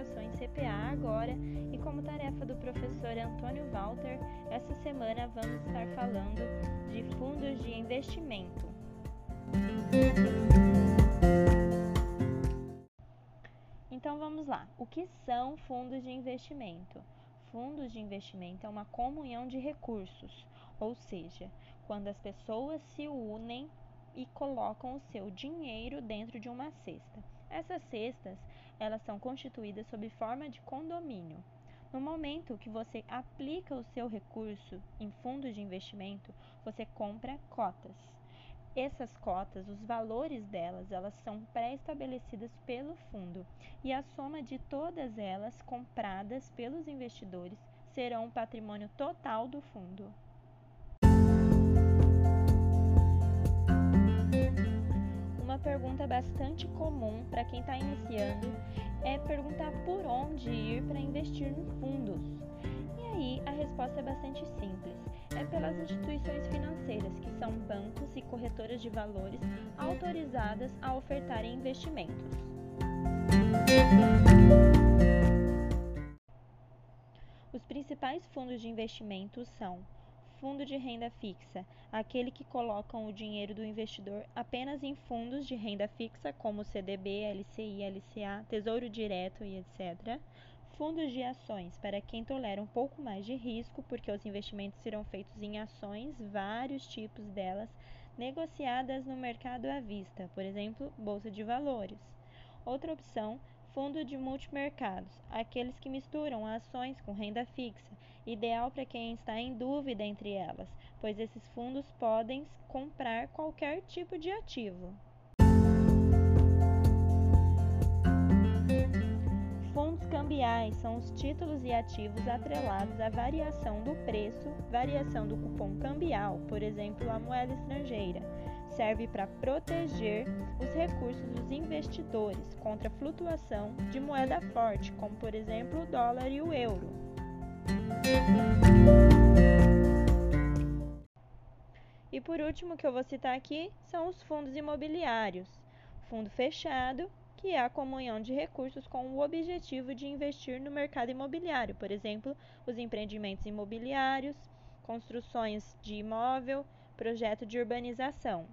Aplicações CPA agora e como tarefa do professor Antônio Walter, essa semana vamos estar falando de fundos de investimento. Então vamos lá. O que são fundos de investimento? Fundos de investimento é uma comunhão de recursos, ou seja, quando as pessoas se unem e colocam o seu dinheiro dentro de uma cesta. Essas cestas, elas são constituídas sob forma de condomínio. No momento que você aplica o seu recurso em fundos de investimento, você compra cotas. Essas cotas, os valores delas, elas são pré-estabelecidas pelo fundo e a soma de todas elas compradas pelos investidores serão o patrimônio total do fundo. Pergunta bastante comum para quem está iniciando é perguntar por onde ir para investir em fundos. E aí a resposta é bastante simples. É pelas instituições financeiras, que são bancos e corretoras de valores autorizadas a ofertarem investimentos. Os principais fundos de investimento são fundo de renda fixa, aquele que colocam o dinheiro do investidor apenas em fundos de renda fixa, como CDB, LCI, LCA, Tesouro Direto e etc. Fundos de ações, para quem tolera um pouco mais de risco, porque os investimentos serão feitos em ações, vários tipos delas, negociadas no mercado à vista, por exemplo, bolsa de valores. Outra opção, fundo de multimercados, aqueles que misturam ações com renda fixa, ideal para quem está em dúvida entre elas, pois esses fundos podem comprar qualquer tipo de ativo. Fundos cambiais são os títulos e ativos atrelados à variação do preço, variação do cupom cambial, por exemplo, a moeda estrangeira. Serve para proteger os recursos dos investidores contra a flutuação de moeda forte, como por exemplo o dólar e o euro. E por último, que eu vou citar aqui, são os fundos imobiliários. Fundo fechado, que é a comunhão de recursos com o objetivo de investir no mercado imobiliário, por exemplo, os empreendimentos imobiliários, construções de imóvel, projeto de urbanização.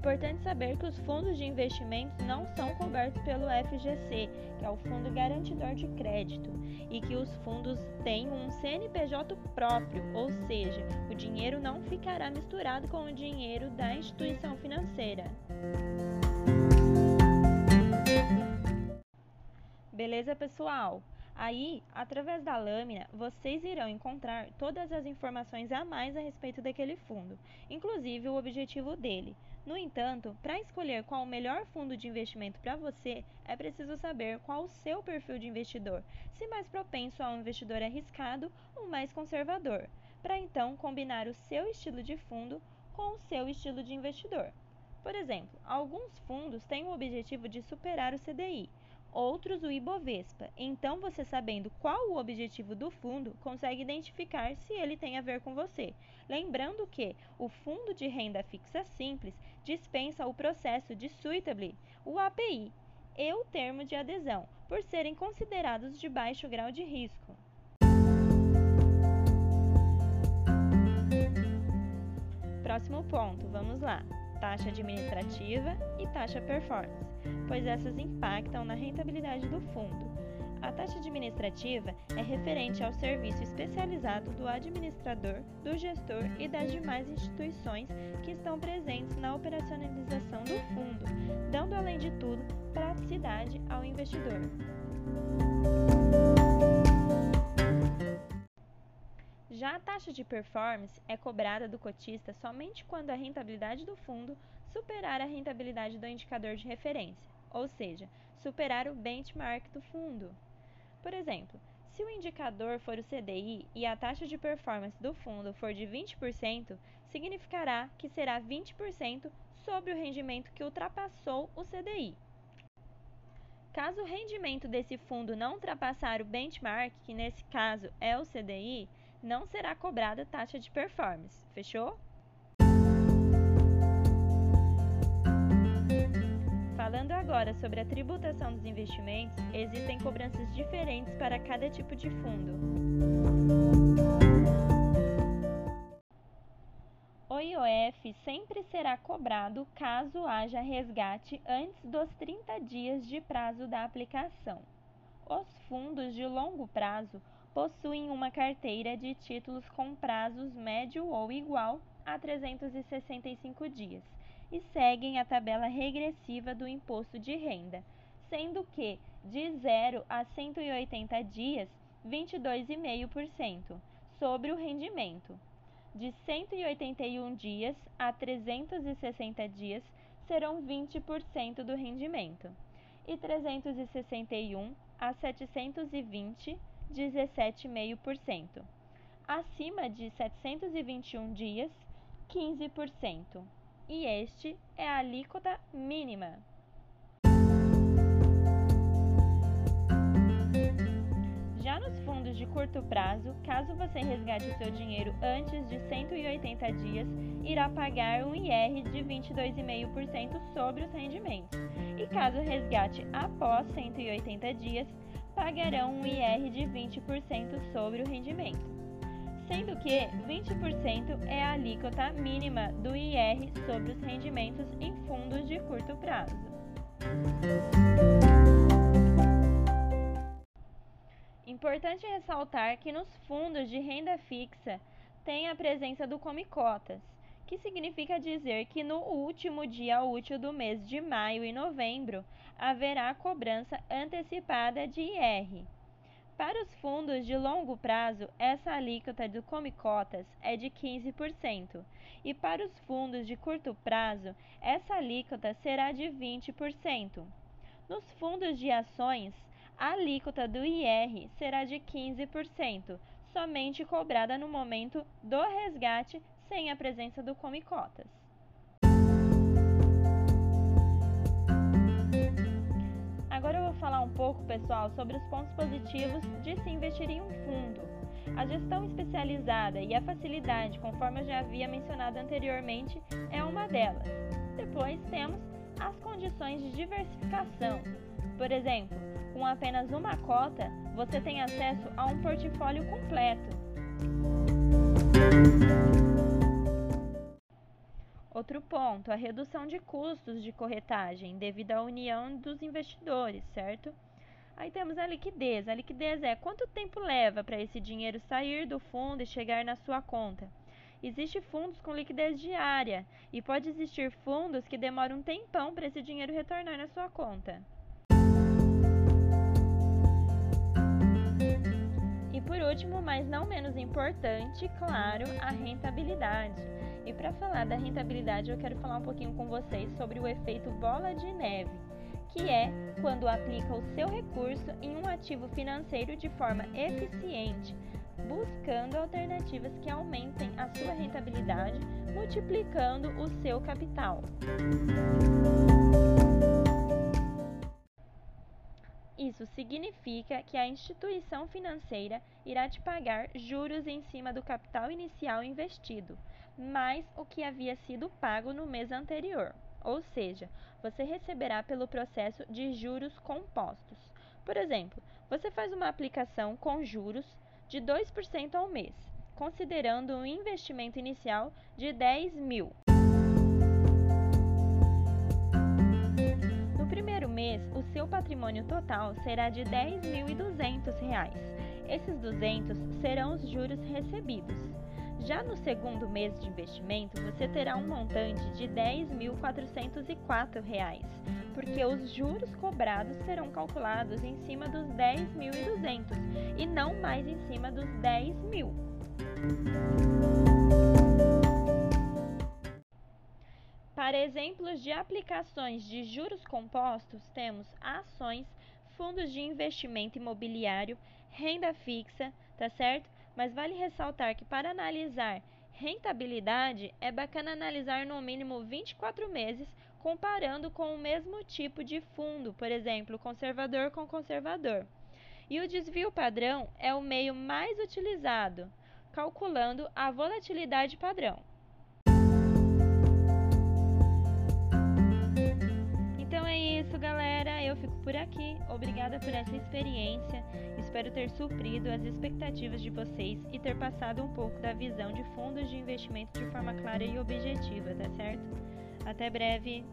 Importante saber que os fundos de investimentos não são cobertos pelo FGC, que é o Fundo Garantidor de Crédito, e que os fundos têm um CNPJ próprio, ou seja, o dinheiro não ficará misturado com o dinheiro da instituição financeira. Beleza, pessoal? Aí, através da lâmina, vocês irão encontrar todas as informações a mais a respeito daquele fundo, inclusive o objetivo dele. No entanto, para escolher qual o melhor fundo de investimento para você, é preciso saber qual o seu perfil de investidor, se mais propenso a um investidor arriscado ou mais conservador, para então combinar o seu estilo de fundo com o seu estilo de investidor. Por exemplo, alguns fundos têm o objetivo de superar o CDI, outros o Ibovespa. Então, você sabendo qual o objetivo do fundo, consegue identificar se ele tem a ver com você. Lembrando que o fundo de renda fixa simples dispensa o processo de suitability, o API, e o termo de adesão, por serem considerados de baixo grau de risco. Próximo ponto, vamos lá taxa administrativa e taxa performance, pois essas impactam na rentabilidade do fundo. A taxa administrativa é referente ao serviço especializado do administrador, do gestor e das demais instituições que estão presentes na operacionalização do fundo, dando, além de tudo, praticidade ao investidor. Já a taxa de performance é cobrada do cotista somente quando a rentabilidade do fundo superar a rentabilidade do indicador de referência, ou seja, superar o benchmark do fundo. Por exemplo, se o indicador for o CDI e a taxa de performance do fundo for de 20%, significará que será 20% sobre o rendimento que ultrapassou o CDI. Caso o rendimento desse fundo não ultrapassar o benchmark, que nesse caso é o CDI, não será cobrada taxa de performance. Fechou? Falando agora sobre a tributação dos investimentos, existem cobranças diferentes para cada tipo de fundo. O IOF sempre será cobrado caso haja resgate antes dos 30 dias de prazo da aplicação. Os fundos de longo prazo possuem uma carteira de títulos com prazos médio ou igual a 365 dias e seguem a tabela regressiva do imposto de renda, sendo que de 0 a 180 dias, 22,5% sobre o rendimento. De 181 dias a 360 dias serão 20% do rendimento. E 361 a 720, 17,5%. Acima de 721 dias, 15% e este é a alíquota mínima. Já nos fundos de curto prazo, caso você resgate seu dinheiro antes de 180 dias, irá pagar um IR de 22,5% sobre os rendimentos. E caso resgate após 180 dias, pagarão um IR de 20% sobre o rendimento sendo que 20% é a alíquota mínima do IR sobre os rendimentos em fundos de curto prazo. Importante ressaltar que nos fundos de renda fixa tem a presença do Come Cotas, que significa dizer que no último dia útil do mês de maio e novembro haverá cobrança antecipada de IR. Para os fundos de longo prazo, essa alíquota do Come Cotas é de 15%, e para os fundos de curto prazo, essa alíquota será de 20%. Nos fundos de ações, a alíquota do IR será de 15%, somente cobrada no momento do resgate sem a presença do Come Cotas. Falar um pouco, pessoal, sobre os pontos positivos de se investir em um fundo. A gestão especializada e a facilidade, conforme eu já havia mencionado anteriormente, é uma delas. Depois temos as condições de diversificação. Por exemplo, com apenas uma cota, você tem acesso a um portfólio completo. Outro ponto, a redução de custos de corretagem devido à união dos investidores, certo? Aí temos a liquidez. A liquidez é quanto tempo leva para esse dinheiro sair do fundo e chegar na sua conta. Existem fundos com liquidez diária e pode existir fundos que demoram um tempão para esse dinheiro retornar na sua conta. Por último, mas não menos importante, claro, a rentabilidade. E para falar da rentabilidade, eu quero falar um pouquinho com vocês sobre o efeito bola de neve, que é quando aplica o seu recurso em um ativo financeiro de forma eficiente, buscando alternativas que aumentem a sua rentabilidade, multiplicando o seu capital. Isso significa que a instituição financeira irá te pagar juros em cima do capital inicial investido, mais o que havia sido pago no mês anterior. Ou seja, você receberá pelo processo de juros compostos. Por exemplo, você faz uma aplicação com juros de 2% ao mês, considerando um investimento inicial de 10 mil. Patrimônio total será de R$ 10.200. Esses 200 serão os juros recebidos. Já no segundo mês de investimento, você terá um montante de R$ 10.404, porque os juros cobrados serão calculados em cima dos 10.200 e não mais em cima dos 10 mil. Para exemplos de aplicações de juros compostos, temos ações, fundos de investimento imobiliário, renda fixa, tá certo? Mas vale ressaltar que para analisar rentabilidade é bacana analisar no mínimo 24 meses, comparando com o mesmo tipo de fundo, por exemplo, conservador com conservador. E o desvio padrão é o meio mais utilizado, calculando a volatilidade padrão. Obrigada por essa experiência. Espero ter suprido as expectativas de vocês e ter passado um pouco da visão de fundos de investimento de forma clara e objetiva, tá certo? Até breve!